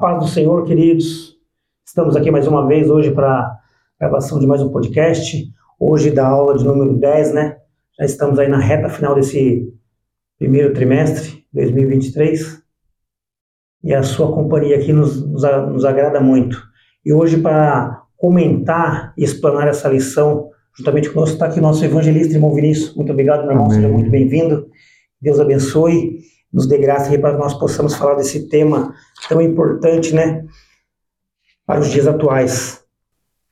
paz do Senhor, queridos. Estamos aqui mais uma vez hoje para a gravação de mais um podcast. Hoje da aula de número 10, né? Já estamos aí na reta final desse primeiro trimestre, 2023. E a sua companhia aqui nos, nos, nos agrada muito. E hoje, para comentar e explanar essa lição, juntamente conosco está aqui o nosso evangelista, irmão Vinícius. Muito obrigado, meu irmão. Amém. Seja muito bem-vindo. Deus abençoe nos dê graça para que nós possamos falar desse tema tão importante, né, para os dias atuais.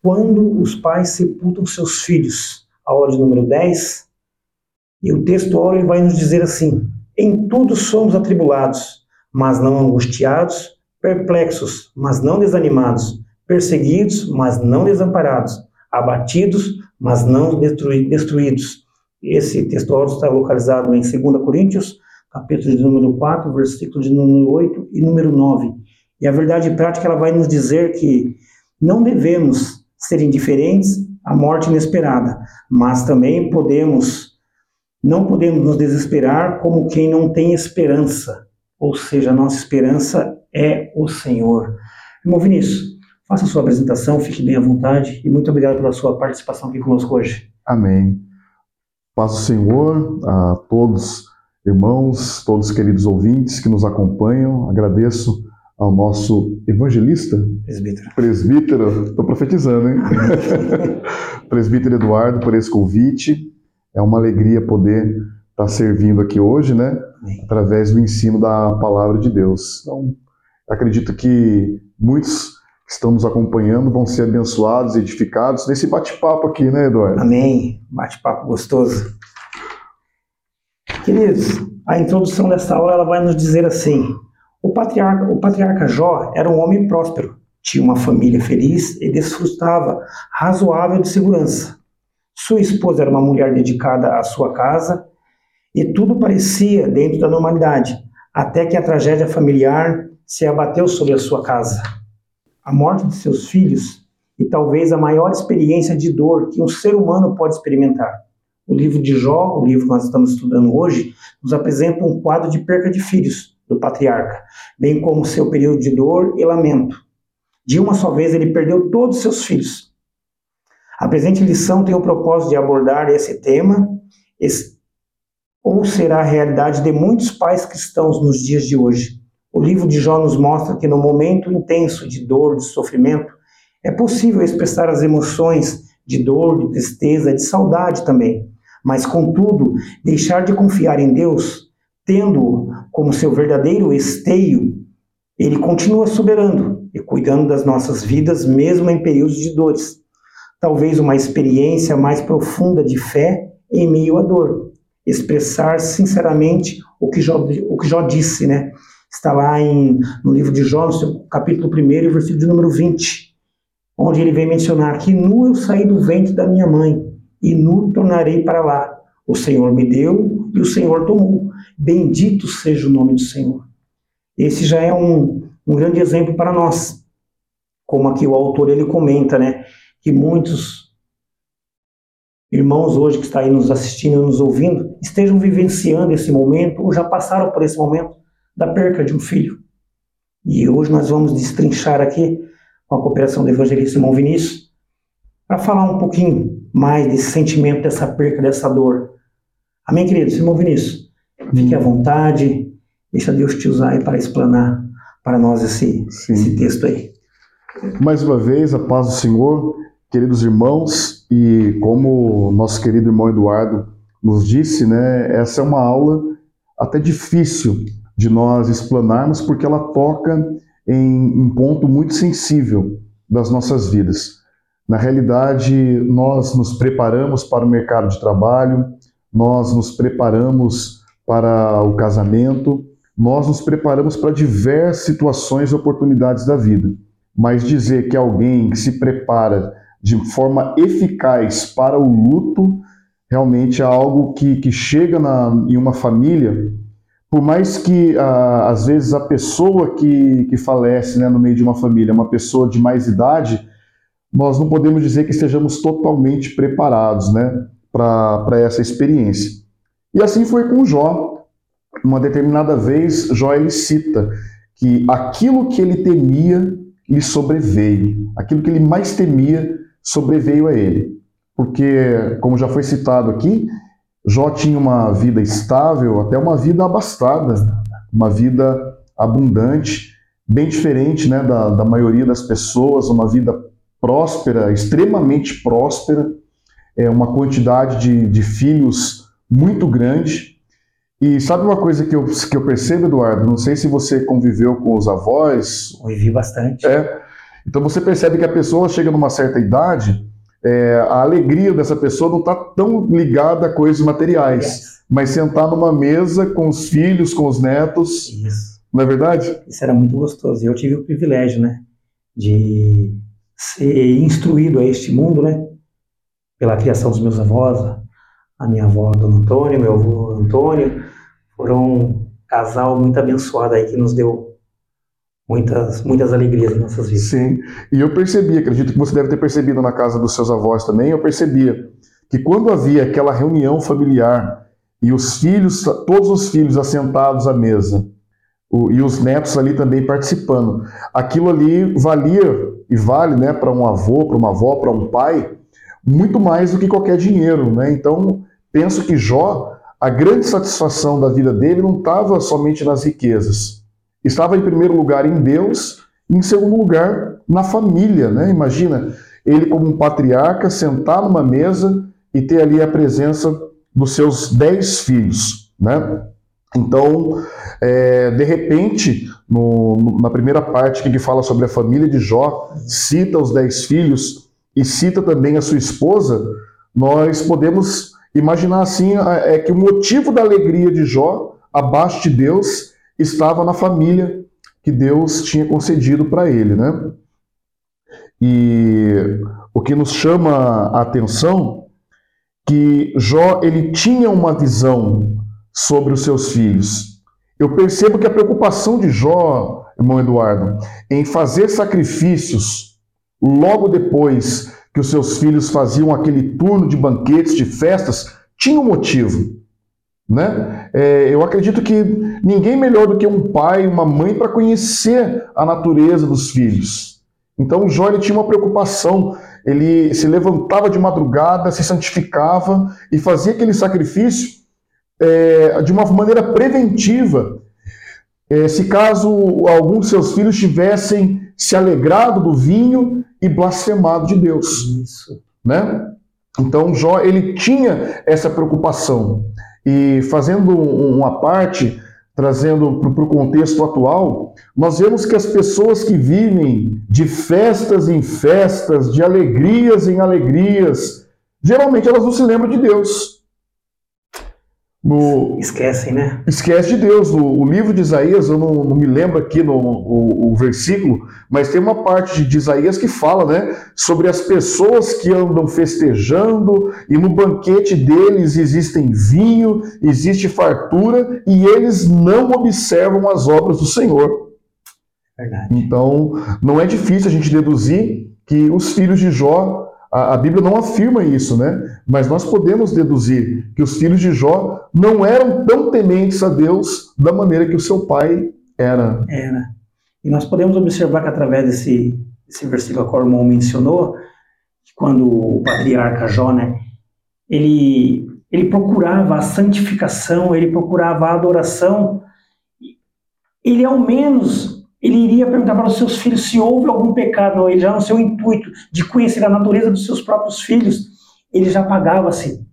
Quando os pais sepultam seus filhos, a aula de número 10, e o texto óleo vai nos dizer assim: Em tudo somos atribulados, mas não angustiados, perplexos, mas não desanimados, perseguidos, mas não desamparados, abatidos, mas não destruídos. Esse texto óleo está localizado em 2 Coríntios capítulo de número 4, versículo de número 8 e número 9. E a verdade prática ela vai nos dizer que não devemos ser indiferentes à morte inesperada, mas também podemos não podemos nos desesperar como quem não tem esperança, ou seja, a nossa esperança é o Senhor. Irmão Vinícius, faça a sua apresentação, fique bem à vontade e muito obrigado pela sua participação aqui conosco hoje. Amém. Paz do Senhor a todos irmãos, todos queridos ouvintes que nos acompanham. Agradeço ao nosso evangelista, presbítero, presbítero estou profetizando, hein? presbítero Eduardo, por esse convite. É uma alegria poder estar servindo aqui hoje, né? Amém. Através do ensino da palavra de Deus. Então, acredito que muitos que estão nos acompanhando vão ser abençoados, edificados nesse bate-papo aqui, né, Eduardo? Amém. Bate-papo gostoso. Queridos, a introdução dessa aula ela vai nos dizer assim: o patriarca, o patriarca Jó era um homem próspero, tinha uma família feliz e desfrutava razoável de segurança. Sua esposa era uma mulher dedicada à sua casa e tudo parecia dentro da normalidade, até que a tragédia familiar se abateu sobre a sua casa. A morte de seus filhos e talvez a maior experiência de dor que um ser humano pode experimentar. O livro de Jó, o livro que nós estamos estudando hoje, nos apresenta um quadro de perca de filhos do patriarca, bem como seu período de dor e lamento. De uma só vez ele perdeu todos os seus filhos. A presente lição tem o propósito de abordar esse tema, esse, ou será a realidade de muitos pais cristãos nos dias de hoje. O livro de Jó nos mostra que no momento intenso de dor, de sofrimento, é possível expressar as emoções de dor, de tristeza, de saudade também. Mas, contudo, deixar de confiar em Deus, tendo-o como seu verdadeiro esteio, ele continua soberano e cuidando das nossas vidas, mesmo em períodos de dores. Talvez uma experiência mais profunda de fé em meio à dor. Expressar sinceramente o que Jó, o que Jó disse, né? Está lá em, no livro de Jó, no seu capítulo 1, versículo de número 20, onde ele vem mencionar que nu eu saí do ventre da minha mãe e nu tornarei para lá. O Senhor me deu e o Senhor tomou. Bendito seja o nome do Senhor. Esse já é um, um grande exemplo para nós. Como aqui o autor ele comenta, né, que muitos irmãos hoje que estão aí nos assistindo nos ouvindo estejam vivenciando esse momento ou já passaram por esse momento da perca de um filho. E hoje nós vamos destrinchar aqui, com a cooperação do evangelista irmão Vinícius, para falar um pouquinho mais desse sentimento, dessa perca, dessa dor. Amém, queridos? Irmão Vinícius, fique à vontade, deixa Deus te usar aí para explanar para nós esse, esse texto aí. Mais uma vez, a paz do Senhor, queridos irmãos, e como nosso querido irmão Eduardo nos disse, né, essa é uma aula até difícil de nós explanarmos, porque ela toca em um ponto muito sensível das nossas vidas. Na realidade, nós nos preparamos para o mercado de trabalho, nós nos preparamos para o casamento, nós nos preparamos para diversas situações e oportunidades da vida. Mas dizer que alguém que se prepara de forma eficaz para o luto realmente é algo que, que chega na, em uma família, por mais que ah, às vezes a pessoa que, que falece né, no meio de uma família é uma pessoa de mais idade, nós não podemos dizer que estejamos totalmente preparados né, para essa experiência. E assim foi com Jó. Uma determinada vez, Jó ele cita que aquilo que ele temia lhe sobreveio, aquilo que ele mais temia sobreveio a ele. Porque, como já foi citado aqui, Jó tinha uma vida estável, até uma vida abastada, uma vida abundante, bem diferente né, da, da maioria das pessoas, uma vida próspera, extremamente próspera, é, uma quantidade de, de filhos muito grande. E sabe uma coisa que eu, que eu percebo, Eduardo? Não sei se você conviveu com os avós. Vivi bastante. É. Então você percebe que a pessoa chega numa certa idade, é, a alegria dessa pessoa não está tão ligada a coisas materiais, yes. mas sentar numa mesa com os filhos, com os netos. Isso. Não é verdade? Isso era muito gostoso. Eu tive o privilégio, né, de ser instruído a este mundo, né, pela criação dos meus avós, a minha avó, Dona Antônio, meu avô Antônio, foram um casal muito abençoado aí que nos deu muitas, muitas alegrias em nossas vidas. Sim, e eu percebi, acredito que você deve ter percebido na casa dos seus avós também, eu percebia que quando havia aquela reunião familiar e os filhos, todos os filhos assentados à mesa, o, e os netos ali também participando, aquilo ali valia e vale né, para um avô, para uma avó, para um pai, muito mais do que qualquer dinheiro. Né? Então, penso que Jó, a grande satisfação da vida dele não estava somente nas riquezas. Estava em primeiro lugar em Deus e em segundo lugar na família. Né? Imagina ele como um patriarca sentar numa mesa e ter ali a presença dos seus dez filhos. Né? Então, é, de repente, no, na primeira parte que fala sobre a família de Jó, cita os dez filhos e cita também a sua esposa, nós podemos imaginar assim é que o motivo da alegria de Jó, abaixo de Deus, estava na família que Deus tinha concedido para ele, né? E o que nos chama a atenção que Jó ele tinha uma visão sobre os seus filhos. Eu percebo que a preocupação de Jó, irmão Eduardo, em fazer sacrifícios logo depois que os seus filhos faziam aquele turno de banquetes, de festas, tinha um motivo. Né? É, eu acredito que ninguém melhor do que um pai, uma mãe, para conhecer a natureza dos filhos. Então Jó tinha uma preocupação, ele se levantava de madrugada, se santificava e fazia aquele sacrifício é, de uma maneira preventiva. É, se caso algum de seus filhos tivessem se alegrado do vinho e blasfemado de Deus. Isso. Né? Então Jó ele tinha essa preocupação. E fazendo uma parte, trazendo para o contexto atual, nós vemos que as pessoas que vivem de festas em festas, de alegrias em alegrias, geralmente elas não se lembram de Deus. No, Esquecem, né? Esquece de Deus. No, o livro de Isaías, eu não, não me lembro aqui no o, o, versículo, mas tem uma parte de Isaías que fala né, sobre as pessoas que andam festejando e no banquete deles existem vinho, existe fartura e eles não observam as obras do Senhor. Verdade. Então, não é difícil a gente deduzir que os filhos de Jó a, a, Bíblia não afirma isso, né? Mas nós podemos deduzir que os filhos de Jó não eram tão tementes a Deus da maneira que o seu pai era. Era. E nós podemos observar que através desse, desse versículo que o irmão mencionou, que quando o patriarca Jó, né, ele, ele procurava a santificação, ele procurava a adoração, ele ao menos ele iria perguntar para os seus filhos se houve algum pecado, ele já no seu intuito de conhecer a natureza dos seus próprios filhos, ele já pagava-se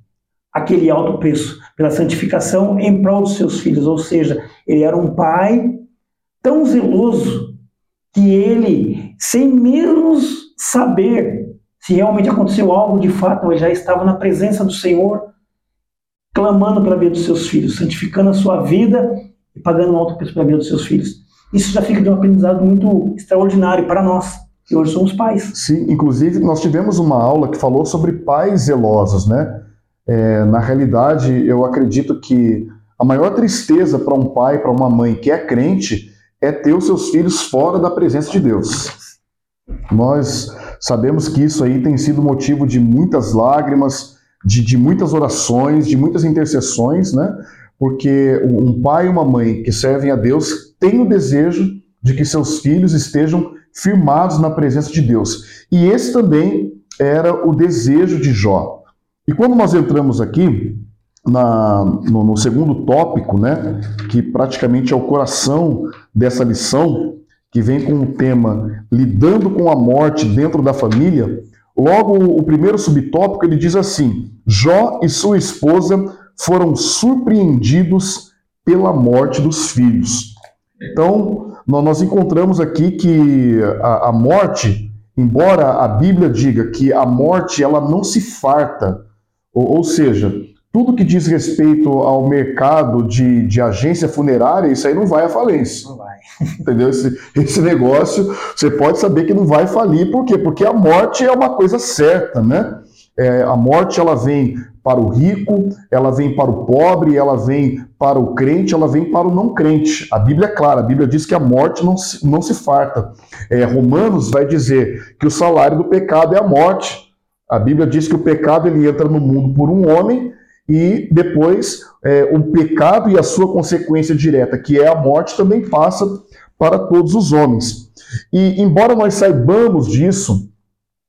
aquele alto preço pela santificação em prol dos seus filhos, ou seja, ele era um pai tão zeloso que ele, sem menos saber se realmente aconteceu algo de fato, ele já estava na presença do Senhor, clamando pela vida dos seus filhos, santificando a sua vida e pagando um alto preço pela vida dos seus filhos isso já fica de um aprendizado muito extraordinário para nós, que hoje somos pais. Sim, inclusive nós tivemos uma aula que falou sobre pais zelosos, né? É, na realidade, eu acredito que a maior tristeza para um pai, para uma mãe que é crente, é ter os seus filhos fora da presença de Deus. Nós sabemos que isso aí tem sido motivo de muitas lágrimas, de, de muitas orações, de muitas intercessões, né? Porque um pai e uma mãe que servem a Deus têm o desejo de que seus filhos estejam firmados na presença de Deus. E esse também era o desejo de Jó. E quando nós entramos aqui na, no, no, segundo tópico, né, que praticamente é o coração dessa lição, que vem com o tema lidando com a morte dentro da família, logo o primeiro subtópico ele diz assim: Jó e sua esposa foram surpreendidos pela morte dos filhos. Então, nós encontramos aqui que a, a morte, embora a Bíblia diga que a morte ela não se farta, ou, ou seja, tudo que diz respeito ao mercado de, de agência funerária, isso aí não vai à falência. Não vai. Entendeu? Esse, esse negócio, você pode saber que não vai falir, por quê? Porque a morte é uma coisa certa, né? É, a morte ela vem para o rico, ela vem para o pobre, ela vem para o crente, ela vem para o não crente. A Bíblia é clara, a Bíblia diz que a morte não se, não se farta. É, Romanos vai dizer que o salário do pecado é a morte. A Bíblia diz que o pecado ele entra no mundo por um homem e depois é, o pecado e a sua consequência direta, que é a morte, também passa para todos os homens. E embora nós saibamos disso,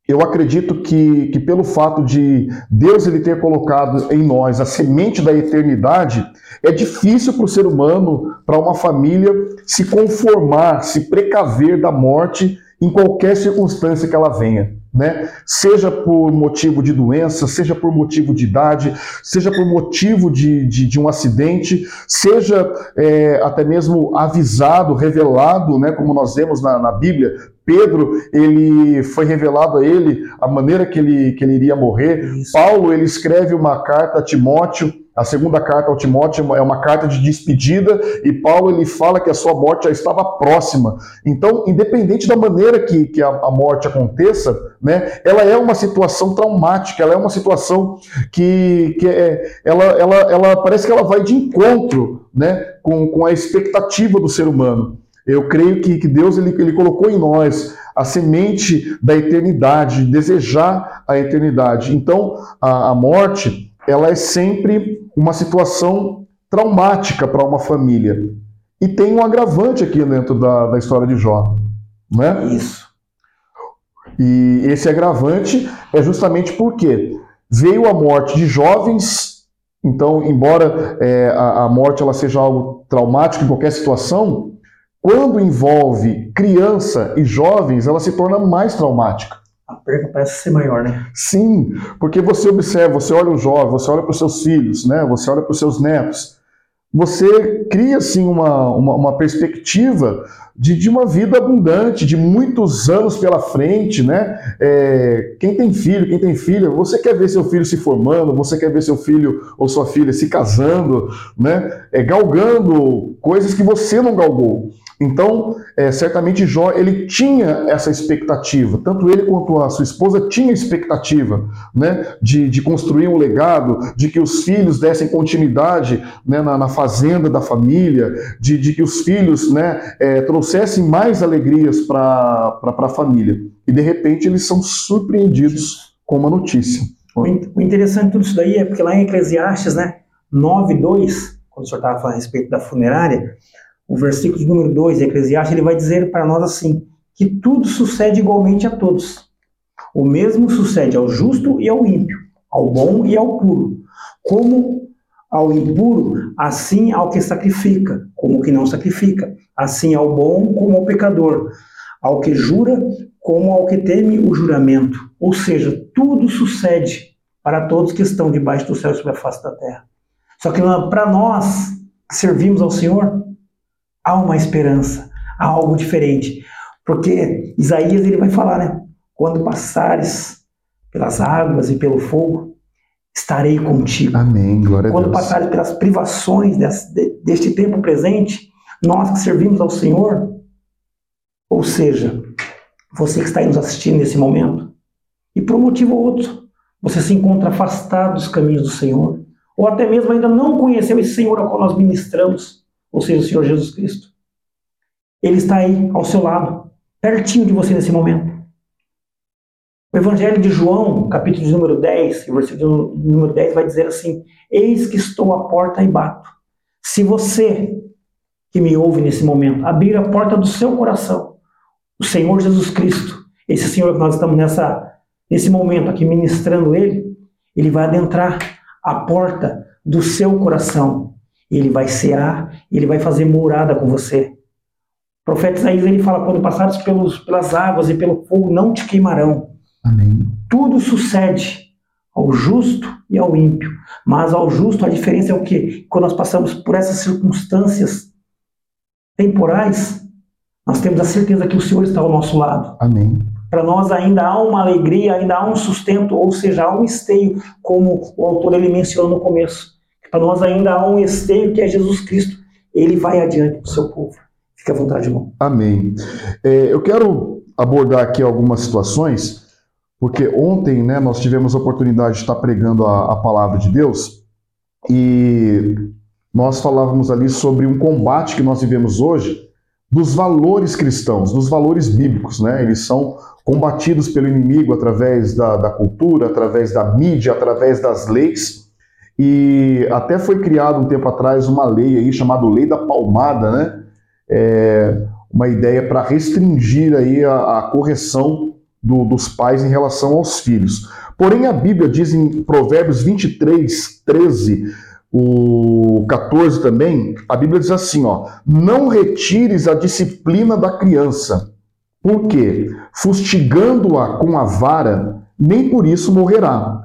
eu acredito que, que pelo fato de Deus ele ter colocado em nós a semente da eternidade, é difícil para o ser humano, para uma família, se conformar, se precaver da morte em qualquer circunstância que ela venha né? Seja por motivo de doença, seja por motivo de idade, seja por motivo de, de, de um acidente, seja é, até mesmo avisado, revelado, né? Como nós vemos na, na Bíblia, Pedro, ele foi revelado a ele a maneira que ele, que ele iria morrer. Isso. Paulo, ele escreve uma carta a Timóteo a segunda carta ao Timóteo é uma carta de despedida e Paulo ele fala que a sua morte já estava próxima. Então, independente da maneira que, que a, a, morte aconteça, né, ela é uma situação traumática, ela é uma situação que, que é, ela, ela, ela parece que ela vai de encontro né, com, com a expectativa do ser humano. Eu creio que, que Deus ele, ele colocou em nós a semente da eternidade, desejar a eternidade. Então, a, a morte, ela é sempre uma situação traumática para uma família. E tem um agravante aqui dentro da, da história de Jó. Né? Isso. E esse agravante é justamente porque veio a morte de jovens, então, embora é, a, a morte ela seja algo traumático em qualquer situação, quando envolve criança e jovens, ela se torna mais traumática a perda parece ser maior, né? Sim, porque você observa, você olha o jovem, você olha para os seus filhos, né? Você olha para os seus netos. Você cria assim uma, uma, uma perspectiva de, de, uma vida abundante, de muitos anos pela frente, né? É, quem tem filho, quem tem filha, você quer ver seu filho se formando, você quer ver seu filho ou sua filha se casando, né? É, galgando coisas que você não galgou. Então, é, certamente Jó ele tinha essa expectativa, tanto ele quanto a sua esposa tinha expectativa, né, de, de construir um legado, de que os filhos dessem continuidade né, na, na fazenda da família, de, de que os filhos né, é, trouxessem mais alegrias para a família. E de repente eles são surpreendidos com uma notícia. O interessante de tudo isso daí é porque lá em Eclesiastes, né, 9:2, quando o senhor estava falando a respeito da funerária, o versículo número 2 de Eclesiastes, ele vai dizer para nós assim, que tudo sucede igualmente a todos. O mesmo sucede ao justo e ao ímpio, ao bom e ao puro. Como ao impuro, assim ao que sacrifica, como que não sacrifica, assim ao bom como ao pecador, ao que jura, como ao que teme o juramento. Ou seja, tudo sucede para todos que estão debaixo do céu e sobre a face da terra. Só que para nós que servimos ao Senhor, há uma esperança, há algo diferente. Porque Isaías ele vai falar, né? Quando passares pelas águas e pelo fogo, estarei contigo. Amém, glória Quando a Deus. passares pelas privações desse, deste tempo presente, nós que servimos ao Senhor, ou seja, você que está aí nos assistindo nesse momento, e por um motivo ou outro, você se encontra afastado dos caminhos do Senhor, ou até mesmo ainda não conheceu esse Senhor ao qual nós ministramos, ou seja, o Senhor Jesus Cristo. Ele está aí ao seu lado, pertinho de você nesse momento. O Evangelho de João, capítulo de número 10, versículo de número 10 vai dizer assim: Eis que estou à porta e bato. Se você que me ouve nesse momento, abrir a porta do seu coração. O Senhor Jesus Cristo, esse Senhor que nós estamos nessa, nesse momento aqui ministrando Ele, Ele vai adentrar a porta do seu coração. Ele vai cear, Ele vai fazer morada com você. O profeta Isaías ele fala: quando passares pelos, pelas águas e pelo fogo, não te queimarão. Amém. Tudo sucede ao justo e ao ímpio. Mas ao justo a diferença é o que? Quando nós passamos por essas circunstâncias temporais, nós temos a certeza que o Senhor está ao nosso lado. Amém. Para nós ainda há uma alegria, ainda há um sustento, ou seja, há um esteio, como o autor ele menciona no começo. Para nós ainda há um esteio que é Jesus Cristo. Ele vai adiante do seu povo. Fique à vontade, irmão. Amém. É, eu quero abordar aqui algumas situações, porque ontem né, nós tivemos a oportunidade de estar pregando a, a palavra de Deus e nós falávamos ali sobre um combate que nós vivemos hoje dos valores cristãos, dos valores bíblicos, né? Eles são combatidos pelo inimigo através da, da cultura, através da mídia, através das leis. E até foi criado um tempo atrás uma lei aí chamada Lei da Palmada, né? É uma ideia para restringir aí a, a correção do, dos pais em relação aos filhos. Porém, a Bíblia diz em Provérbios 23, 13, o 14 também, a Bíblia diz assim, ó: "Não retires a disciplina da criança, porque fustigando-a com a vara, nem por isso morrerá.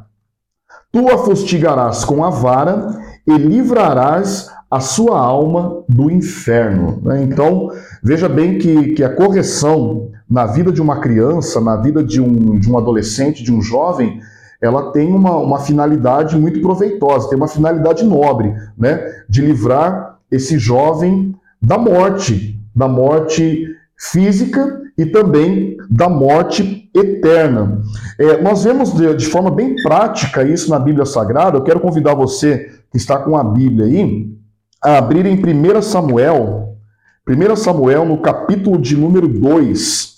Tu a fustigarás com a vara e livrarás a sua alma do inferno. Né? Então, veja bem que, que a correção na vida de uma criança, na vida de um, de um adolescente, de um jovem, ela tem uma, uma finalidade muito proveitosa, tem uma finalidade nobre, né? De livrar esse jovem da morte, da morte física e também da morte eterna. É, nós vemos de, de, forma bem prática isso na Bíblia Sagrada. Eu quero convidar você que está com a Bíblia aí a abrir em 1 Samuel, 1 Samuel no capítulo de número 2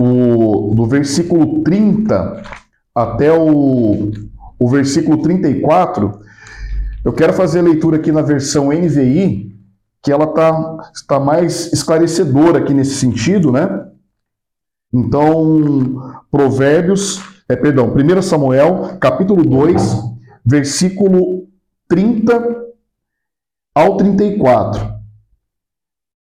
o, do versículo 30 até o, o versículo 34, eu quero fazer a leitura aqui na versão NVI, que ela tá, está mais esclarecedora aqui nesse sentido, né? Então, Provérbios, é, perdão, 1 Samuel, capítulo 2, versículo 30 ao 34.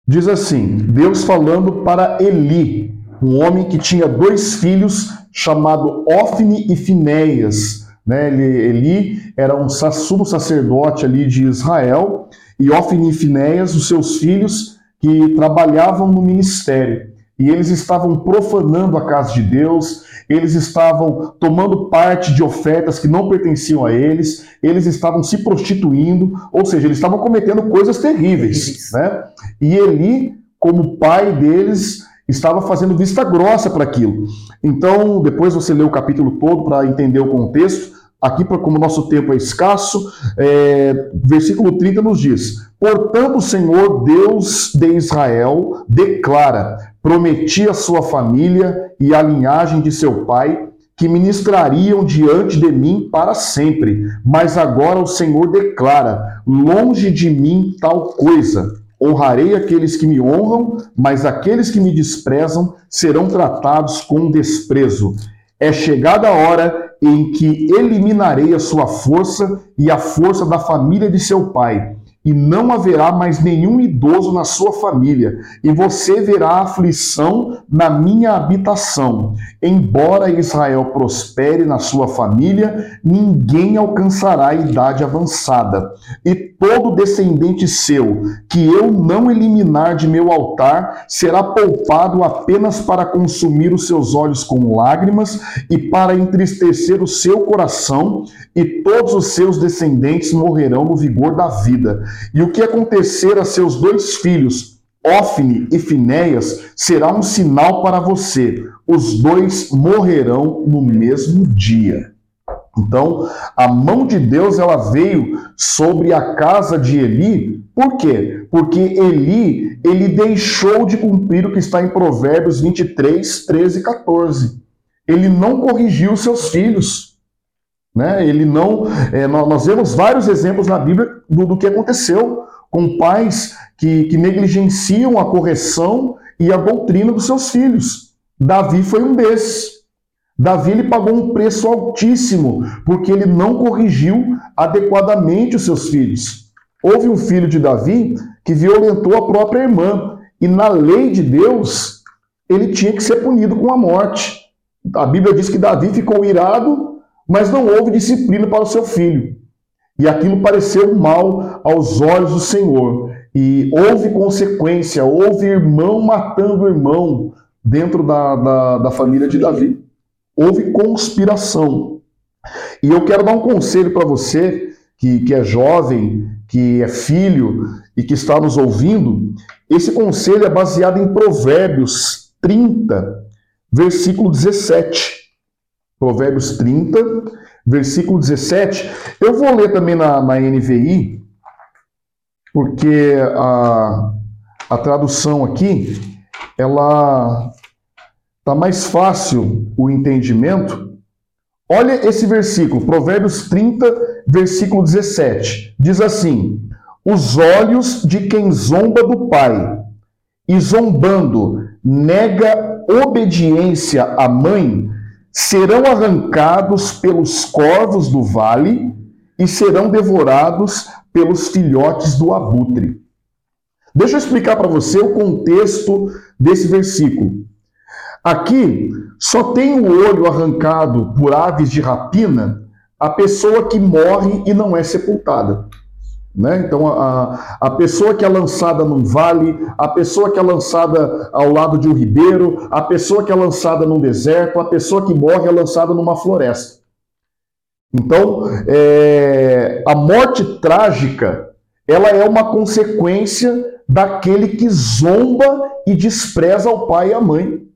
Diz assim: Deus falando para Eli, um homem que tinha dois filhos, chamado Ofne e Finéias. Né? Ele, Eli era um sumo sacerdote ali de Israel, e Ofne e Finéias, os seus filhos, que trabalhavam no ministério. E eles estavam profanando a casa de Deus, eles estavam tomando parte de ofertas que não pertenciam a eles, eles estavam se prostituindo, ou seja, eles estavam cometendo coisas terríveis. Né? E Eli, como pai deles, estava fazendo vista grossa para aquilo. Então, depois você lê o capítulo todo para entender o contexto. Aqui, como nosso tempo é escasso, é, versículo 30 nos diz: Portanto, o Senhor Deus de Israel declara: Prometi a sua família e a linhagem de seu pai que ministrariam diante de mim para sempre. Mas agora o Senhor declara: Longe de mim tal coisa Honrarei aqueles que me honram, mas aqueles que me desprezam serão tratados com desprezo. É chegada a hora em que eliminarei a sua força e a força da família de seu pai e não haverá mais nenhum idoso na sua família, e você verá aflição na minha habitação. Embora Israel prospere na sua família, ninguém alcançará a idade avançada. E todo descendente seu, que eu não eliminar de meu altar, será poupado apenas para consumir os seus olhos com lágrimas e para entristecer o seu coração, e todos os seus descendentes morrerão no vigor da vida. E o que acontecer a seus dois filhos, Ofne e Finéias, será um sinal para você. Os dois morrerão no mesmo dia. Então, a mão de Deus ela veio sobre a casa de Eli. Por quê? Porque Eli, ele deixou de cumprir o que está em Provérbios 23, 13 e 14. Ele não corrigiu seus filhos. Né? Ele não. É, nós vemos vários exemplos na Bíblia do, do que aconteceu. com pais que, que negligenciam a correção e a doutrina dos seus filhos. Davi foi um desses. Davi ele pagou um preço altíssimo porque ele não corrigiu adequadamente os seus filhos. Houve um filho de Davi que violentou a própria irmã e na lei de Deus ele tinha que ser punido com a morte. A Bíblia diz que Davi ficou irado, mas não houve disciplina para o seu filho. E aquilo pareceu mal aos olhos do Senhor. E houve consequência, houve irmão matando irmão dentro da, da, da família de Davi. Houve conspiração. E eu quero dar um conselho para você que, que é jovem, que é filho e que está nos ouvindo. Esse conselho é baseado em Provérbios 30, versículo 17. Provérbios 30, versículo 17. Eu vou ler também na, na NVI, porque a, a tradução aqui, ela está mais fácil o entendimento. Olha esse versículo, Provérbios 30, versículo 17. Diz assim: Os olhos de quem zomba do pai e zombando nega obediência à mãe serão arrancados pelos corvos do vale e serão devorados pelos filhotes do abutre. Deixa eu explicar para você o contexto desse versículo. Aqui só tem o olho arrancado por aves de rapina a pessoa que morre e não é sepultada. Né? Então, a, a pessoa que é lançada num vale, a pessoa que é lançada ao lado de um ribeiro, a pessoa que é lançada num deserto, a pessoa que morre é lançada numa floresta. Então, é, a morte trágica, ela é uma consequência daquele que zomba e despreza o pai e a mãe.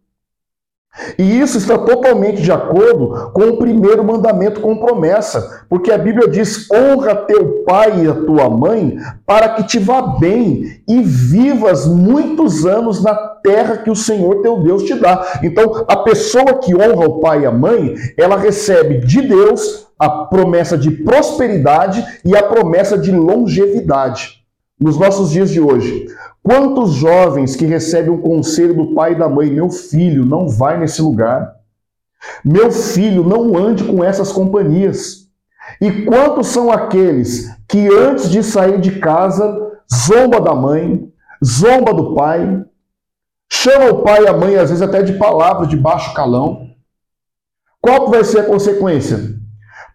E isso está totalmente de acordo com o primeiro mandamento com promessa, porque a Bíblia diz: honra teu pai e a tua mãe, para que te vá bem e vivas muitos anos na terra que o Senhor teu Deus te dá. Então, a pessoa que honra o pai e a mãe, ela recebe de Deus a promessa de prosperidade e a promessa de longevidade. Nos nossos dias de hoje, Quantos jovens que recebem um conselho do pai e da mãe, meu filho, não vai nesse lugar. Meu filho, não ande com essas companhias. E quantos são aqueles que antes de sair de casa zomba da mãe, zomba do pai, chama o pai e a mãe às vezes até de palavras de baixo calão? Qual vai ser a consequência?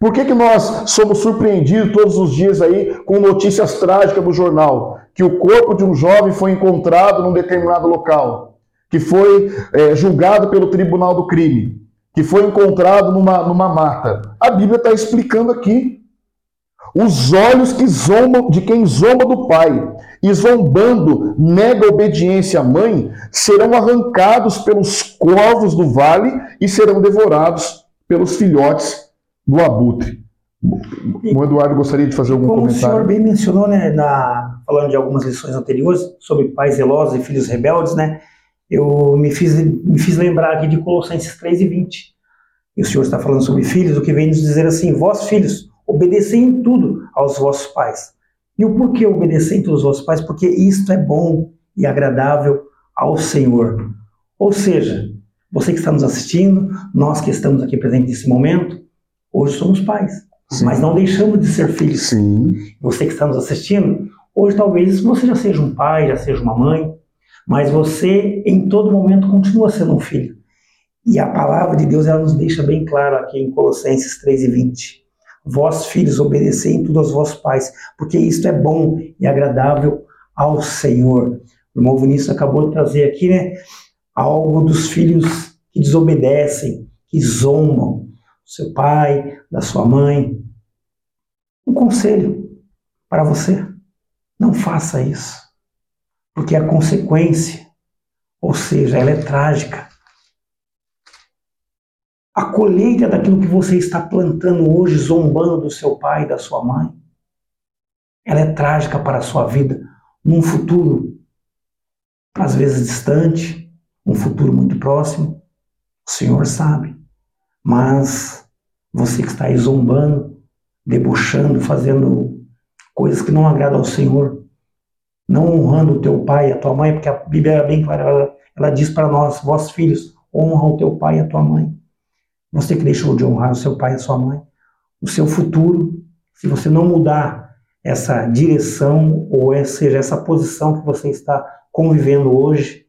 Por que, que nós somos surpreendidos todos os dias aí com notícias trágicas no jornal? que o corpo de um jovem foi encontrado num determinado local, que foi é, julgado pelo tribunal do crime, que foi encontrado numa, numa mata. A Bíblia está explicando aqui. Os olhos que zombam de quem zomba do pai e zombando nega obediência à mãe serão arrancados pelos corvos do vale e serão devorados pelos filhotes do abutre. O Eduardo gostaria de fazer algum Como comentário. Como o senhor bem mencionou, né, na, falando de algumas lições anteriores sobre pais zelosos e filhos rebeldes, né, eu me fiz, me fiz lembrar aqui de Colossenses 3 e 20. E o senhor está falando sobre filhos, o que vem nos dizer assim, vós filhos, obedecei em tudo aos vossos pais. E o porquê obedecer em tudo aos vossos pais? Porque isto é bom e agradável ao Senhor. Ou seja, você que está nos assistindo, nós que estamos aqui presentes nesse momento, hoje somos pais. Sim. Mas não deixamos de ser filhos. Sim. Você que está nos assistindo, hoje talvez você já seja um pai, já seja uma mãe, mas você em todo momento continua sendo um filho. E a palavra de Deus ela nos deixa bem claro aqui em Colossenses 3 e 20. Vós, filhos, obedecei em tudo aos vossos pais, porque isto é bom e agradável ao Senhor. O irmão Vinícius acabou de trazer aqui, né, algo dos filhos que desobedecem, que zombam, seu pai, da sua mãe. Um conselho para você: não faça isso, porque a consequência, ou seja, ela é trágica. A colheita daquilo que você está plantando hoje, zombando do seu pai e da sua mãe, ela é trágica para a sua vida num futuro, às vezes distante, um futuro muito próximo. O Senhor sabe. Mas você que está aí zombando, debochando, fazendo coisas que não agradam ao Senhor, não honrando o teu pai e a tua mãe, porque a Bíblia é bem clara, ela, ela diz para nós, vós filhos, honra o teu pai e a tua mãe. Você que deixou de honrar o seu pai e a sua mãe, o seu futuro, se você não mudar essa direção, ou seja, essa posição que você está convivendo hoje,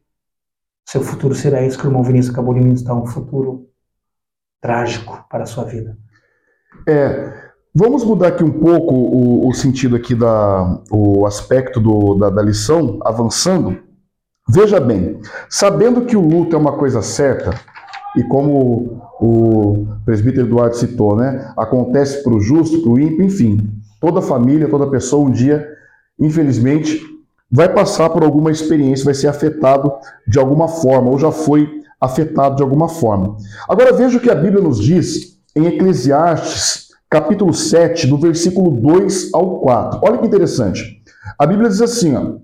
seu futuro será isso que o irmão Vinícius acabou de ministrar, um futuro trágico para a sua vida. É, vamos mudar aqui um pouco o, o sentido aqui da, o aspecto do, da, da lição, avançando. Veja bem, sabendo que o luto é uma coisa certa, e como o presbítero Eduardo citou, né, acontece para o justo, para o ímpio, enfim, toda família, toda pessoa um dia, infelizmente, vai passar por alguma experiência, vai ser afetado de alguma forma, ou já foi afetado de alguma forma. Agora veja o que a Bíblia nos diz em Eclesiastes, capítulo 7, do versículo 2 ao 4. Olha que interessante. A Bíblia diz assim, ó,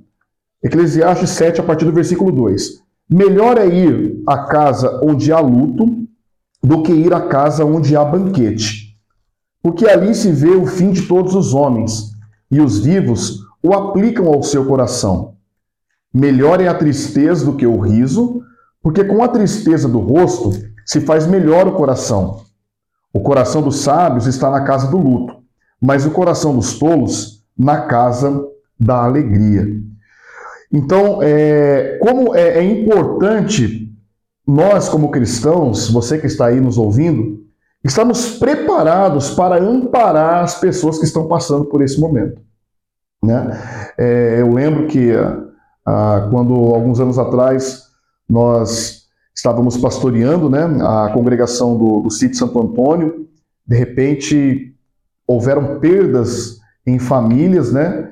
Eclesiastes 7, a partir do versículo 2. Melhor é ir à casa onde há luto do que ir à casa onde há banquete. Porque ali se vê o fim de todos os homens, e os vivos o aplicam ao seu coração. Melhor é a tristeza do que o riso, porque com a tristeza do rosto se faz melhor o coração. O coração dos sábios está na casa do luto, mas o coração dos tolos na casa da alegria. Então, é, como é, é importante nós, como cristãos, você que está aí nos ouvindo, estamos preparados para amparar as pessoas que estão passando por esse momento. Né? É, eu lembro que ah, quando, alguns anos atrás, nós estávamos pastoreando né, a congregação do, do sítio Santo Antônio, de repente houveram perdas em famílias, né?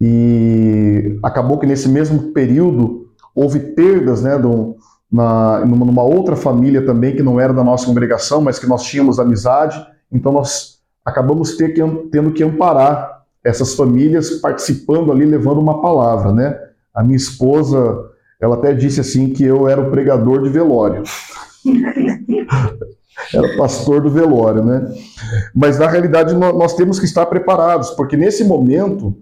E acabou que nesse mesmo período houve perdas, né, do, na, numa outra família também que não era da nossa congregação, mas que nós tínhamos amizade. Então nós acabamos ter que, tendo que amparar essas famílias participando ali, levando uma palavra, né? A minha esposa, ela até disse assim que eu era o pregador de velório. era pastor do velório, né? Mas na realidade nós temos que estar preparados, porque nesse momento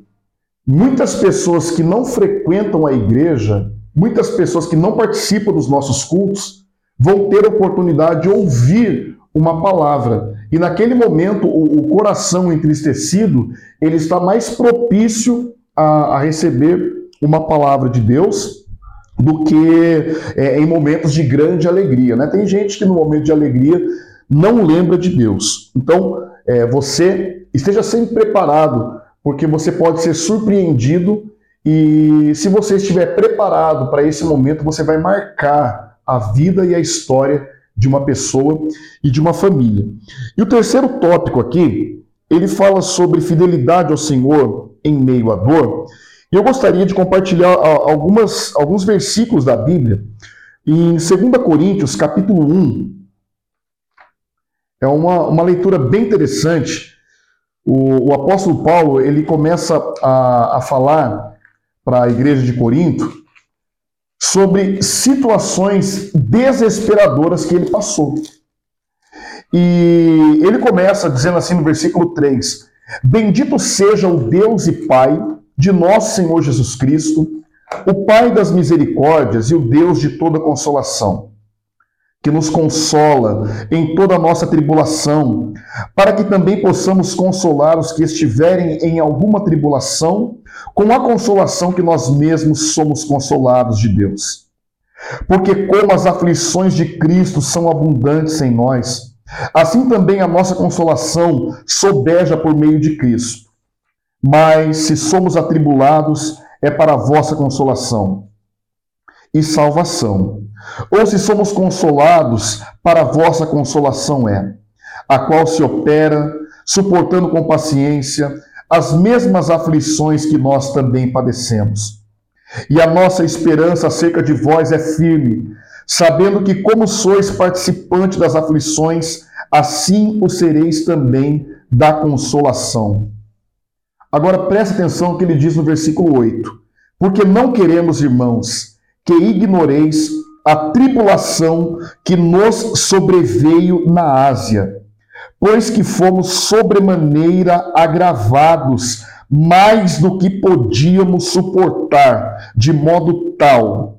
muitas pessoas que não frequentam a igreja, muitas pessoas que não participam dos nossos cultos, vão ter a oportunidade de ouvir uma palavra. E naquele momento, o, o coração entristecido, ele está mais propício a, a receber uma palavra de Deus do que é, em momentos de grande alegria. Né? Tem gente que no momento de alegria não lembra de Deus. Então, é, você esteja sempre preparado, porque você pode ser surpreendido e se você estiver preparado para esse momento, você vai marcar a vida e a história de uma pessoa e de uma família. E o terceiro tópico aqui, ele fala sobre fidelidade ao Senhor em meio à dor. E eu gostaria de compartilhar algumas, alguns versículos da Bíblia. Em 2 Coríntios, capítulo 1, é uma, uma leitura bem interessante. O, o apóstolo Paulo ele começa a, a falar para a igreja de Corinto sobre situações desesperadoras que ele passou. E ele começa dizendo assim no versículo 3: Bendito seja o Deus e Pai de nosso Senhor Jesus Cristo, o Pai das misericórdias e o Deus de toda consolação que nos consola em toda a nossa tribulação, para que também possamos consolar os que estiverem em alguma tribulação, com a consolação que nós mesmos somos consolados de Deus. Porque como as aflições de Cristo são abundantes em nós, assim também a nossa consolação sobeja por meio de Cristo. Mas se somos atribulados, é para a vossa consolação e salvação ou se somos consolados, para a vossa consolação é, a qual se opera, suportando com paciência as mesmas aflições que nós também padecemos. E a nossa esperança acerca de vós é firme, sabendo que, como sois participante das aflições, assim o sereis também da consolação. Agora preste atenção no que ele diz no versículo 8: Porque não queremos, irmãos, que ignoreis a tribulação que nos sobreveio na Ásia, pois que fomos sobremaneira agravados mais do que podíamos suportar, de modo tal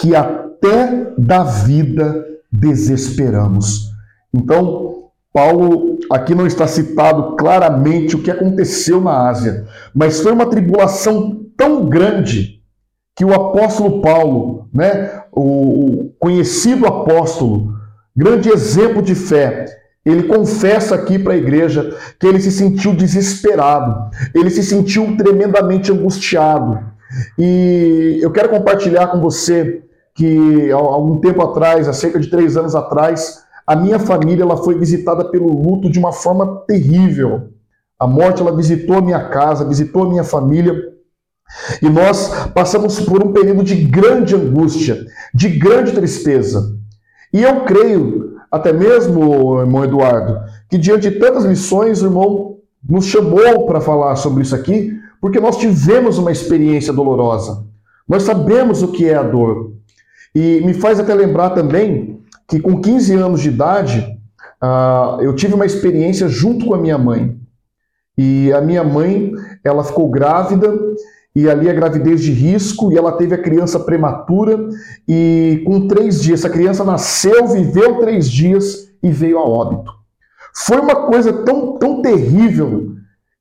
que até da vida desesperamos. Então, Paulo aqui não está citado claramente o que aconteceu na Ásia, mas foi uma tribulação tão grande que o apóstolo Paulo, né, o conhecido apóstolo, grande exemplo de fé, ele confessa aqui para a igreja que ele se sentiu desesperado, ele se sentiu tremendamente angustiado. E eu quero compartilhar com você que há algum tempo atrás, há cerca de três anos atrás, a minha família ela foi visitada pelo luto de uma forma terrível. A morte ela visitou a minha casa, visitou a minha família. E nós passamos por um período de grande angústia, de grande tristeza. E eu creio até mesmo, irmão Eduardo, que diante de tantas lições, o irmão nos chamou para falar sobre isso aqui, porque nós tivemos uma experiência dolorosa. Nós sabemos o que é a dor. E me faz até lembrar também que com 15 anos de idade, uh, eu tive uma experiência junto com a minha mãe. E a minha mãe, ela ficou grávida e ali a gravidez de risco, e ela teve a criança prematura, e com três dias, essa criança nasceu, viveu três dias e veio a óbito. Foi uma coisa tão, tão terrível,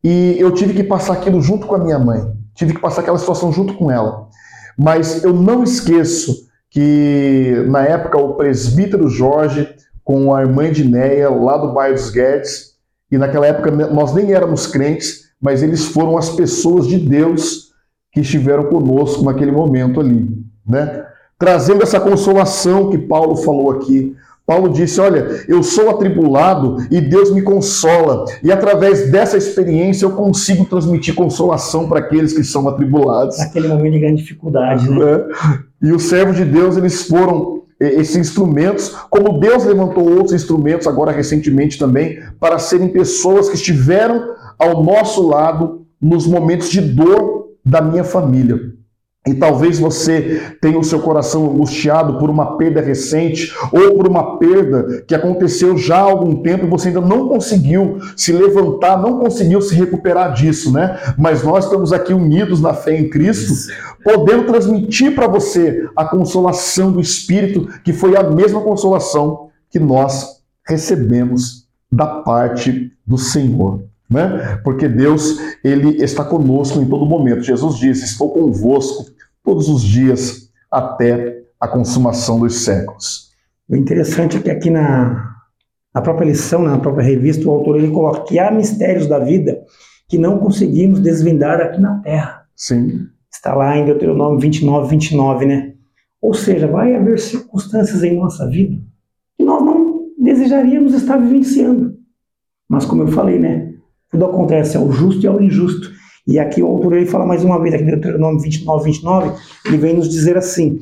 e eu tive que passar aquilo junto com a minha mãe, tive que passar aquela situação junto com ela. Mas eu não esqueço que, na época, o presbítero Jorge, com a irmã Edneia, lá do bairro dos Guedes, e naquela época nós nem éramos crentes, mas eles foram as pessoas de Deus que estiveram conosco naquele momento ali, né? Trazendo essa consolação que Paulo falou aqui. Paulo disse: Olha, eu sou atribulado e Deus me consola. E através dessa experiência eu consigo transmitir consolação para aqueles que são atribulados. Naquele momento de grande dificuldade, né? E os servos de Deus, eles foram esses instrumentos, como Deus levantou outros instrumentos agora recentemente também, para serem pessoas que estiveram ao nosso lado nos momentos de dor da minha família. E talvez você tenha o seu coração angustiado por uma perda recente ou por uma perda que aconteceu já há algum tempo e você ainda não conseguiu se levantar, não conseguiu se recuperar disso, né? Mas nós estamos aqui unidos na fé em Cristo, podendo transmitir para você a consolação do Espírito, que foi a mesma consolação que nós recebemos da parte do Senhor né? Porque Deus, ele está conosco em todo momento. Jesus disse: "Estou convosco todos os dias até a consumação dos séculos". O interessante é que aqui na, na própria lição, na própria revista, o autor ele coloca que há mistérios da vida que não conseguimos desvendar aqui na Terra. Sim. Está lá em Deuteronômio 29, 29, né? Ou seja, vai haver circunstâncias em nossa vida que nós não desejaríamos estar vivenciando. Mas como eu falei, né? Tudo acontece ao justo e ao injusto. E aqui o autor ele fala mais uma vez, aqui no Deuteronômio 29, 29, ele vem nos dizer assim: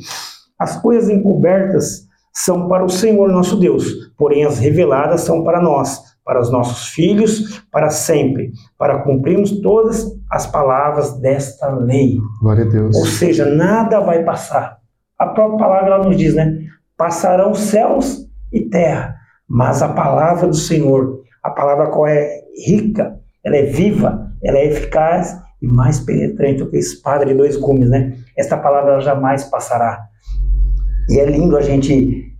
As coisas encobertas são para o Senhor nosso Deus, porém as reveladas são para nós, para os nossos filhos, para sempre, para cumprirmos todas as palavras desta lei. Glória a Deus. Ou seja, nada vai passar. A própria palavra ela nos diz, né? Passarão céus e terra, mas a palavra do Senhor, a palavra qual é rica, ela é viva, ela é eficaz e mais penetrante do que espada de dois gumes, né? Esta palavra jamais passará. E é lindo a gente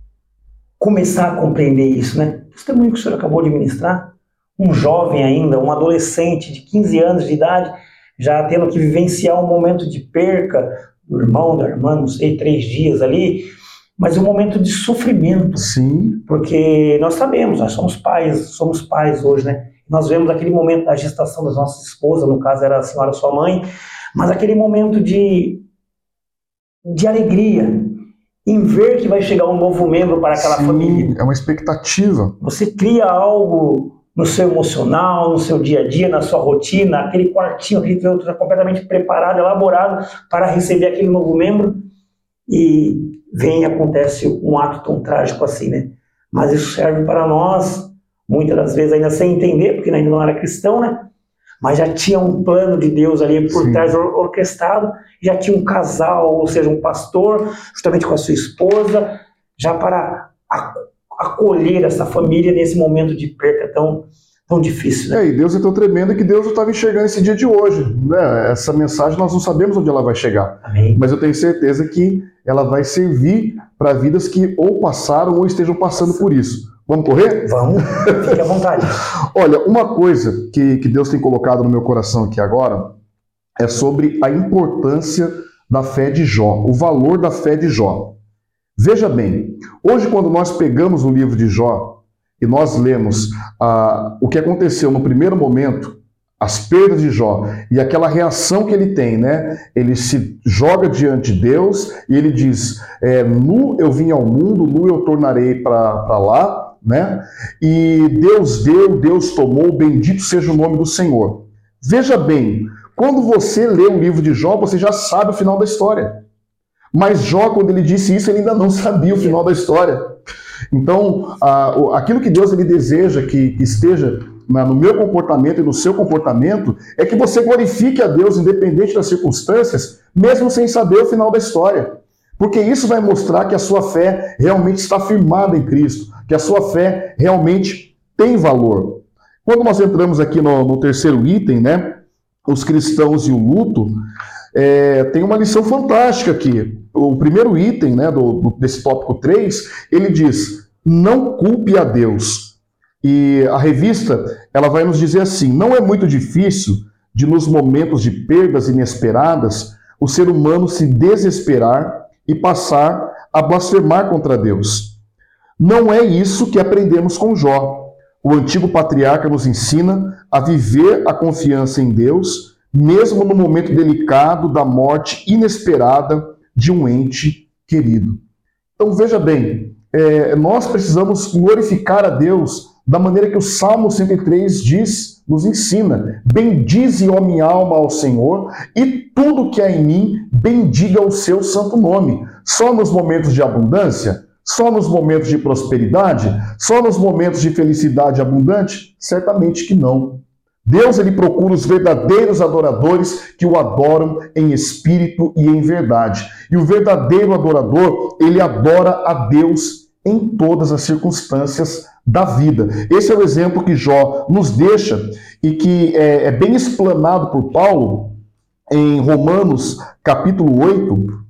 começar a compreender isso, né? O testemunho que o senhor acabou de ministrar, um jovem ainda, um adolescente de 15 anos de idade, já tendo que vivenciar um momento de perca do irmão, da irmã, não sei, três dias ali, mas um momento de sofrimento. Sim. Porque nós sabemos, nós somos pais, somos pais hoje, né? Nós vemos aquele momento da gestação das nossas esposas, no caso era a senhora sua mãe, mas aquele momento de, de alegria em ver que vai chegar um novo membro para aquela Sim, família. É uma expectativa. Você cria algo no seu emocional, no seu dia a dia, na sua rotina, aquele quartinho, aquele que está completamente preparado, elaborado para receber aquele novo membro e vem e acontece um ato tão trágico assim, né? Mas isso serve para nós muitas das vezes ainda sem entender, porque ainda não era cristão, né? Mas já tinha um plano de Deus ali por Sim. trás orquestrado, já tinha um casal, ou seja, um pastor, justamente com a sua esposa, já para acolher essa família nesse momento de perca tão, tão difícil. Né? É, e Deus é tão tremendo que Deus estava enxergando esse dia de hoje. Né? Essa mensagem nós não sabemos onde ela vai chegar. Amém. Mas eu tenho certeza que ela vai servir para vidas que ou passaram ou estejam passando por isso. Vamos correr? Vamos, fique à vontade. Olha, uma coisa que, que Deus tem colocado no meu coração aqui agora é sobre a importância da fé de Jó, o valor da fé de Jó. Veja bem, hoje quando nós pegamos o livro de Jó e nós lemos ah, o que aconteceu no primeiro momento, as perdas de Jó e aquela reação que ele tem, né? Ele se joga diante de Deus e ele diz: é, Nu eu vim ao mundo, nu eu tornarei para lá, né? E Deus deu, Deus tomou, bendito seja o nome do Senhor. Veja bem, quando você lê o livro de Jó, você já sabe o final da história. Mas Jó, quando ele disse isso, ele ainda não sabia o final da história. Então, aquilo que Deus ele deseja que, esteja no meu comportamento e no seu comportamento é que você glorifique a Deus independente das circunstâncias, mesmo sem saber o final da história. Porque isso vai mostrar que a sua fé realmente está firmada em Cristo, que a sua fé realmente tem valor. Quando nós entramos aqui no, no terceiro item, né, os cristãos e o luto, é, tem uma lição fantástica aqui. O primeiro item né, do, do, desse tópico 3, ele diz: não culpe a Deus. E a revista ela vai nos dizer assim: não é muito difícil de, nos momentos de perdas inesperadas, o ser humano se desesperar e passar a blasfemar contra Deus. Não é isso que aprendemos com Jó. O antigo patriarca nos ensina a viver a confiança em Deus, mesmo no momento delicado da morte inesperada de um ente querido. Então veja bem, é, nós precisamos glorificar a Deus da maneira que o Salmo 103 diz, nos ensina: Bendize, ó minha alma, ao Senhor, e tudo que há em mim, bendiga o seu santo nome. Só nos momentos de abundância? Só nos momentos de prosperidade? Só nos momentos de felicidade abundante? Certamente que não. Deus ele procura os verdadeiros adoradores que o adoram em espírito e em verdade. E o verdadeiro adorador, ele adora a Deus em todas as circunstâncias da vida. Esse é o exemplo que Jó nos deixa e que é, é bem explanado por Paulo em Romanos capítulo 8,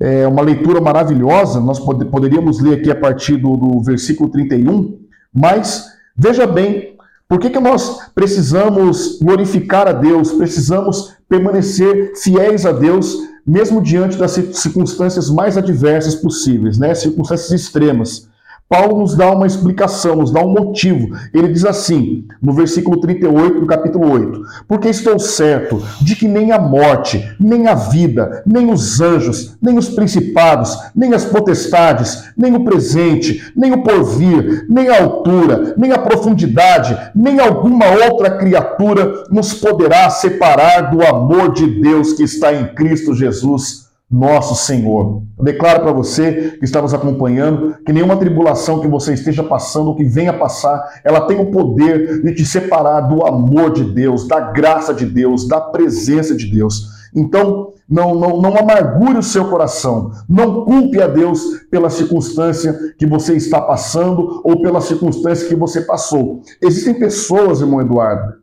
é uma leitura maravilhosa, nós pod poderíamos ler aqui a partir do, do, versículo 31, mas veja bem, por que, que nós precisamos glorificar a Deus, precisamos permanecer fiéis a Deus, mesmo diante das circunstâncias mais adversas possíveis, né? circunstâncias extremas. Paulo nos dá uma explicação, nos dá um motivo. Ele diz assim, no versículo 38 do capítulo 8: Porque estou certo de que nem a morte, nem a vida, nem os anjos, nem os principados, nem as potestades, nem o presente, nem o porvir, nem a altura, nem a profundidade, nem alguma outra criatura nos poderá separar do amor de Deus que está em Cristo Jesus nosso Senhor. Eu declaro para você que está nos acompanhando que nenhuma tribulação que você esteja passando ou que venha passar, ela tem o poder de te separar do amor de Deus, da graça de Deus, da presença de Deus. Então, não, não, não amargure o seu coração, não culpe a Deus pela circunstância que você está passando ou pela circunstância que você passou. Existem pessoas, irmão Eduardo,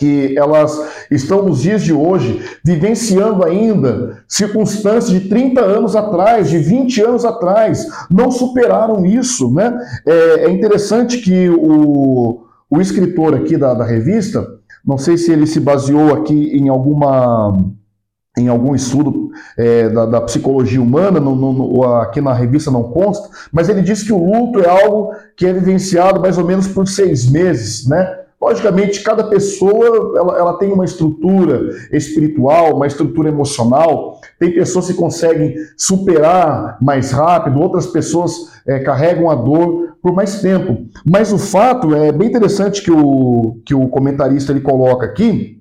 que elas estão nos dias de hoje vivenciando ainda circunstâncias de 30 anos atrás, de 20 anos atrás, não superaram isso, né? É, é interessante que o, o escritor aqui da, da revista, não sei se ele se baseou aqui em alguma em algum estudo é, da, da, psicologia humana, no, no, aqui na revista não consta, mas ele diz que o luto é algo que é vivenciado mais ou menos por seis meses, né? Logicamente, cada pessoa ela, ela, tem uma estrutura espiritual, uma estrutura emocional. Tem pessoas que conseguem superar mais rápido, outras pessoas é, carregam a dor por mais tempo. Mas o fato é bem interessante que o, que o comentarista ele coloca aqui.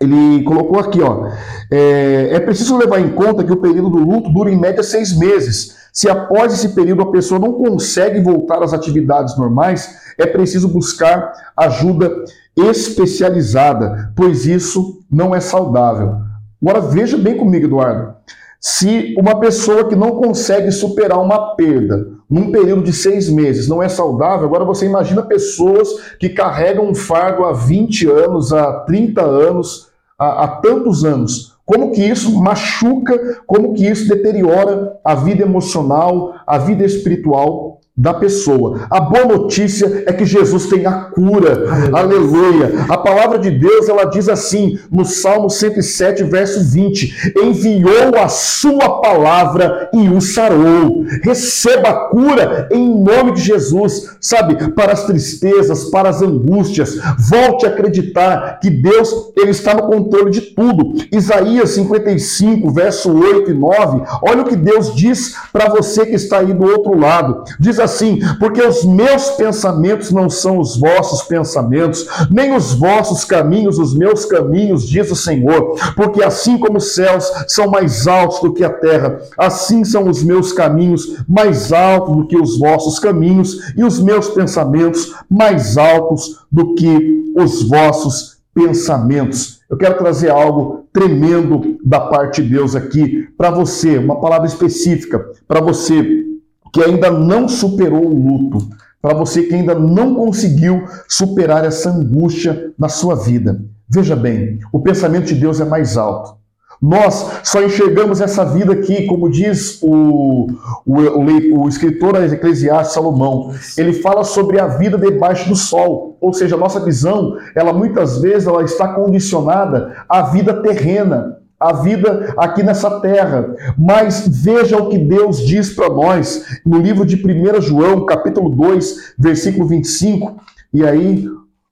Ele colocou aqui, ó, é, é preciso levar em conta que o período do luto dura em média seis meses. Se após esse período a pessoa não consegue voltar às atividades normais, é preciso buscar ajuda especializada, pois isso não é saudável. Agora veja bem comigo, Eduardo. Se uma pessoa que não consegue superar uma perda, num período de seis meses não é saudável, agora você imagina pessoas que carregam um fardo há 20 anos, há 30 anos, há, há tantos anos. Como que isso machuca, como que isso deteriora a vida emocional, a vida espiritual da pessoa. A boa notícia é que Jesus tem a cura. Aleluia. Aleluia. A palavra de Deus, ela diz assim, no Salmo 107, verso 20: Enviou a sua palavra e o sarou. Receba a cura em nome de Jesus, sabe? Para as tristezas, para as angústias. Volte a acreditar que Deus, ele está no controle de tudo. Isaías 55, verso 8 e 9. Olha o que Deus diz para você que está aí do outro lado. Diz assim: porque os meus pensamentos não são os vossos pensamentos, nem os vossos caminhos os meus caminhos, diz o Senhor. Porque assim como os céus são mais altos do que a terra, assim são os meus caminhos mais altos do que os vossos caminhos, e os meus pensamentos mais altos do que os vossos pensamentos. Eu quero trazer algo tremendo da parte de Deus aqui para você, uma palavra específica para você que ainda não superou o luto, para você que ainda não conseguiu superar essa angústia na sua vida. Veja bem, o pensamento de Deus é mais alto. Nós só enxergamos essa vida aqui, como diz o, o, o, o escritor Eclesiastes Salomão. Ele fala sobre a vida debaixo do sol. Ou seja, a nossa visão, ela muitas vezes ela está condicionada à vida terrena, a vida aqui nessa terra. Mas veja o que Deus diz para nós no livro de 1 João, capítulo 2, versículo 25. E aí,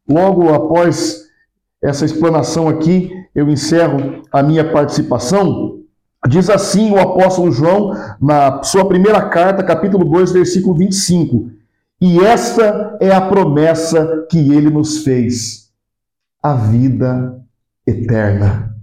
logo após essa explanação aqui, eu encerro a minha participação. Diz assim o apóstolo João, na sua primeira carta, capítulo 2, versículo 25. E esta é a promessa que ele nos fez: a vida eterna.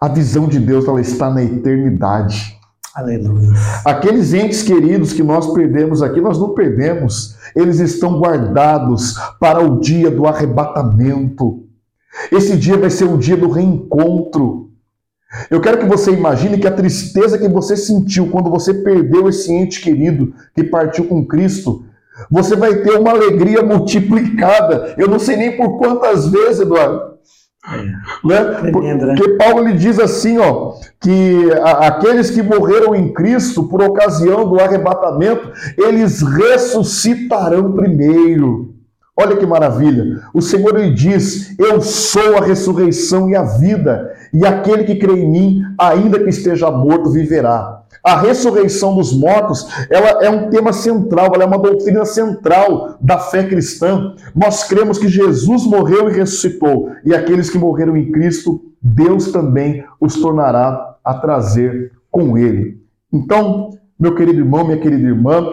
A visão de Deus ela está na eternidade. Aleluia. Aqueles entes queridos que nós perdemos aqui, nós não perdemos. Eles estão guardados para o dia do arrebatamento. Esse dia vai ser o dia do reencontro. Eu quero que você imagine que a tristeza que você sentiu quando você perdeu esse ente querido que partiu com Cristo, você vai ter uma alegria multiplicada. Eu não sei nem por quantas vezes, Eduardo. É. Né? Porque Paulo lhe diz assim, ó, que aqueles que morreram em Cristo por ocasião do arrebatamento, eles ressuscitarão primeiro. Olha que maravilha. O Senhor lhe diz: Eu sou a ressurreição e a vida, e aquele que crê em mim, ainda que esteja morto, viverá. A ressurreição dos mortos, ela é um tema central, ela é uma doutrina central da fé cristã. Nós cremos que Jesus morreu e ressuscitou, e aqueles que morreram em Cristo, Deus também os tornará a trazer com ele. Então, meu querido irmão, minha querida irmã,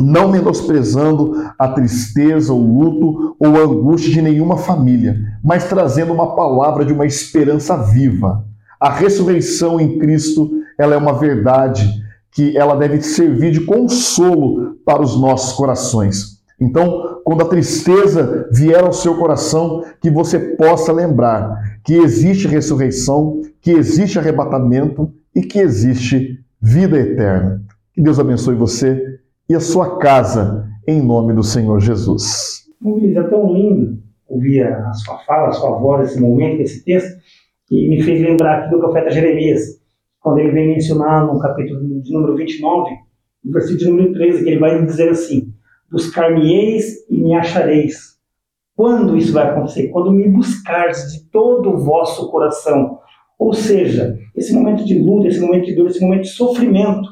não menosprezando a tristeza, o luto ou a angústia de nenhuma família, mas trazendo uma palavra de uma esperança viva. A ressurreição em Cristo ela é uma verdade que ela deve servir de consolo para os nossos corações. Então, quando a tristeza vier ao seu coração, que você possa lembrar que existe ressurreição, que existe arrebatamento e que existe vida eterna. Que Deus abençoe você e a sua casa, em nome do Senhor Jesus. Luiz, é tão lindo ouvir a sua fala, a sua voz, esse momento, esse texto, que me fez lembrar aqui do profeta Jeremias quando ele vem mencionar no capítulo de número 29, no versículo de número 13, que ele vai dizer assim: Buscar-me-eis e me achareis. Quando isso vai acontecer? Quando me buscares de todo o vosso coração. Ou seja, esse momento de luta, esse momento de dor, esse momento de sofrimento,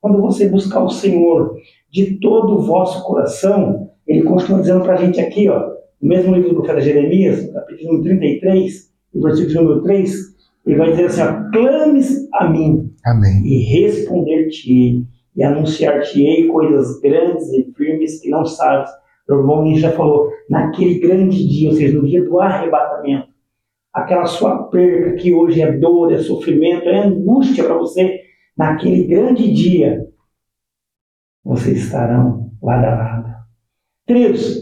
quando você buscar o Senhor de todo o vosso coração, ele continua dizendo para a gente aqui, ó, no mesmo livro do profeta Jeremias, capítulo 33, no versículo número 3, ele vai dizer assim: ó, clames a mim Amém. e responder-te-ei e anunciar-te-ei coisas grandes e firmes que não sabes. O irmão já falou, naquele grande dia, ou seja, no dia do arrebatamento, aquela sua perca que hoje é dor, é sofrimento, é angústia para você, naquele grande dia, vocês estarão lado a lado. Queridos,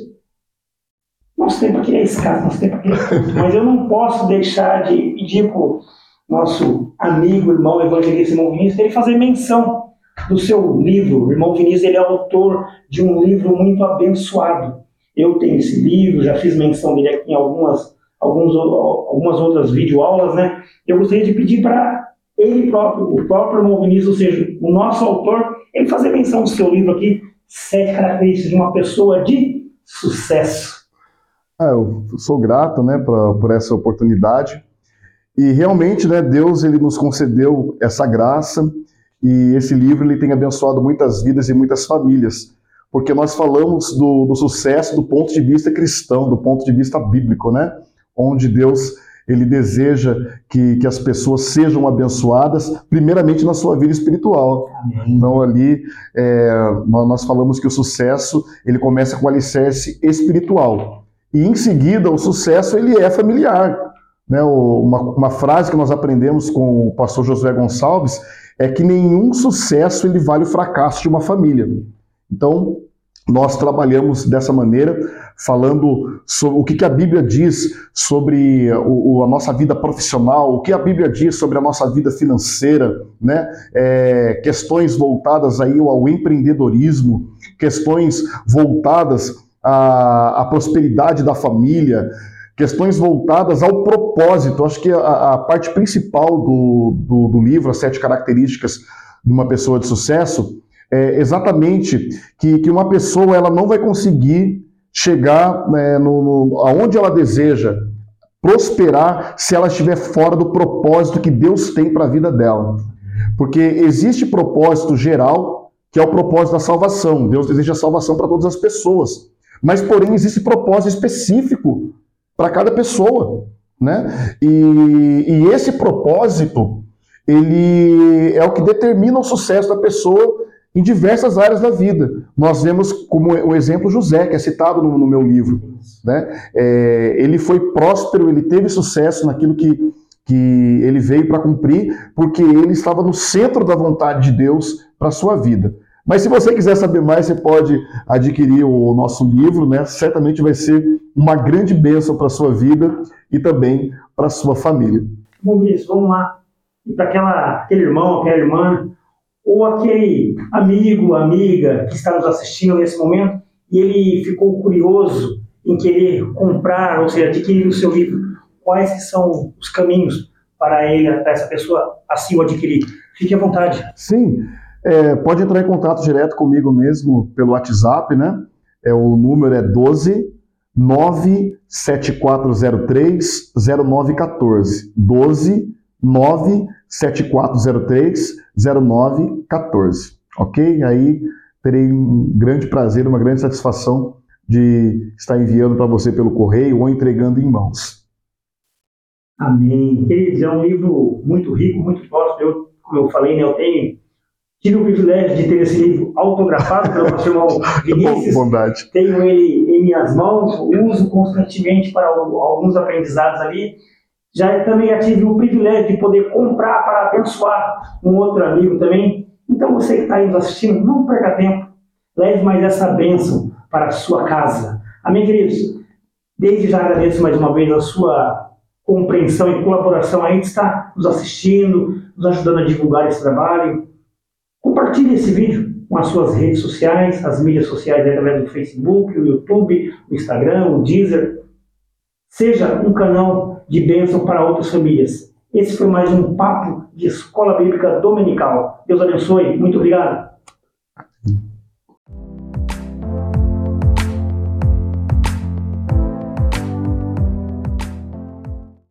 nosso tempo aqui é escasso, nosso tempo aqui é curto, mas eu não posso deixar de pedir para o nosso amigo, irmão evangelista Simão Vinícius ele fazer menção do seu livro. O irmão Vinícius ele é autor de um livro muito abençoado. Eu tenho esse livro, já fiz menção dele aqui em algumas, alguns, algumas outras videoaulas, né? Eu gostaria de pedir para ele próprio, o próprio irmão Vinícius, ou seja, o nosso autor, ele fazer menção do seu livro aqui, Sete Características de uma Pessoa de Sucesso. Ah, eu sou grato né, pra, por essa oportunidade. E realmente, né, Deus ele nos concedeu essa graça e esse livro ele tem abençoado muitas vidas e muitas famílias, porque nós falamos do, do sucesso do ponto de vista cristão, do ponto de vista bíblico, né? Onde Deus ele deseja que, que as pessoas sejam abençoadas, primeiramente na sua vida espiritual. Amém. Então ali é, nós falamos que o sucesso ele começa com o alicerce espiritual e em seguida o sucesso ele é familiar. Né? Uma, uma frase que nós aprendemos com o pastor Josué Gonçalves é que nenhum sucesso ele vale o fracasso de uma família. Então, nós trabalhamos dessa maneira, falando sobre o que, a Bíblia diz sobre a nossa vida profissional, o que a Bíblia diz sobre a nossa vida financeira, né? É, questões voltadas aí ao empreendedorismo, questões voltadas à prosperidade da família, questões voltadas ao propósito. Acho que a, a parte principal do, do, do, livro, As Sete Características de uma Pessoa de Sucesso, é exatamente que, que uma pessoa ela não vai conseguir chegar né, no, no, aonde ela deseja prosperar se ela estiver fora do propósito que Deus tem para a vida dela. Porque existe propósito geral, que é o propósito da salvação. Deus deseja salvação para todas as pessoas. Mas, porém, existe propósito específico para cada pessoa, né? E, e, esse propósito ele é o que determina o sucesso da pessoa em diversas áreas da vida. Nós vemos como o exemplo José, que é citado no, no meu livro. Né? É, ele foi próspero, ele teve sucesso naquilo que, que ele veio para cumprir, porque ele estava no centro da vontade de Deus para a sua vida. Mas se você quiser saber mais, você pode adquirir o nosso livro, né? Certamente vai ser uma grande bênção para a sua vida e também para a sua família. Bom, isso, vamos lá. E para aquele irmão, aquela irmã, ou aquele amigo, amiga que está nos assistindo nesse momento e ele ficou curioso em querer comprar, ou seja, adquirir o seu livro, quais são os caminhos para ele, para essa pessoa assim o adquirir? Fique à vontade. Sim, é, pode entrar em contato direto comigo mesmo pelo WhatsApp, né? É, o número é 12 97403 0914. 12 97403 0914. Ok? Aí terei um grande prazer, uma grande satisfação de estar enviando para você pelo correio ou entregando em mãos. Amém. Queridos, é um livro muito rico, muito próximo. Eu, como eu falei, né, eu tenho Tive o privilégio de ter esse livro autografado pelo nosso irmão Vinícius. Bondade. Tenho ele em minhas mãos, uso constantemente para alguns aprendizados ali. Já também já tive o privilégio de poder comprar para abençoar um outro amigo também. Então você que está nos assistindo, não perca tempo. Leve mais essa bênção para a sua casa. Amém, queridos? Desde já agradeço mais uma vez a sua compreensão e colaboração aí de estar nos assistindo, nos ajudando a divulgar esse trabalho. Compartilhe esse vídeo com as suas redes sociais, as mídias sociais através do Facebook, o YouTube, o Instagram, o Deezer. Seja um canal de bênção para outras famílias. Esse foi mais um papo de Escola Bíblica Dominical. Deus abençoe. Muito obrigado.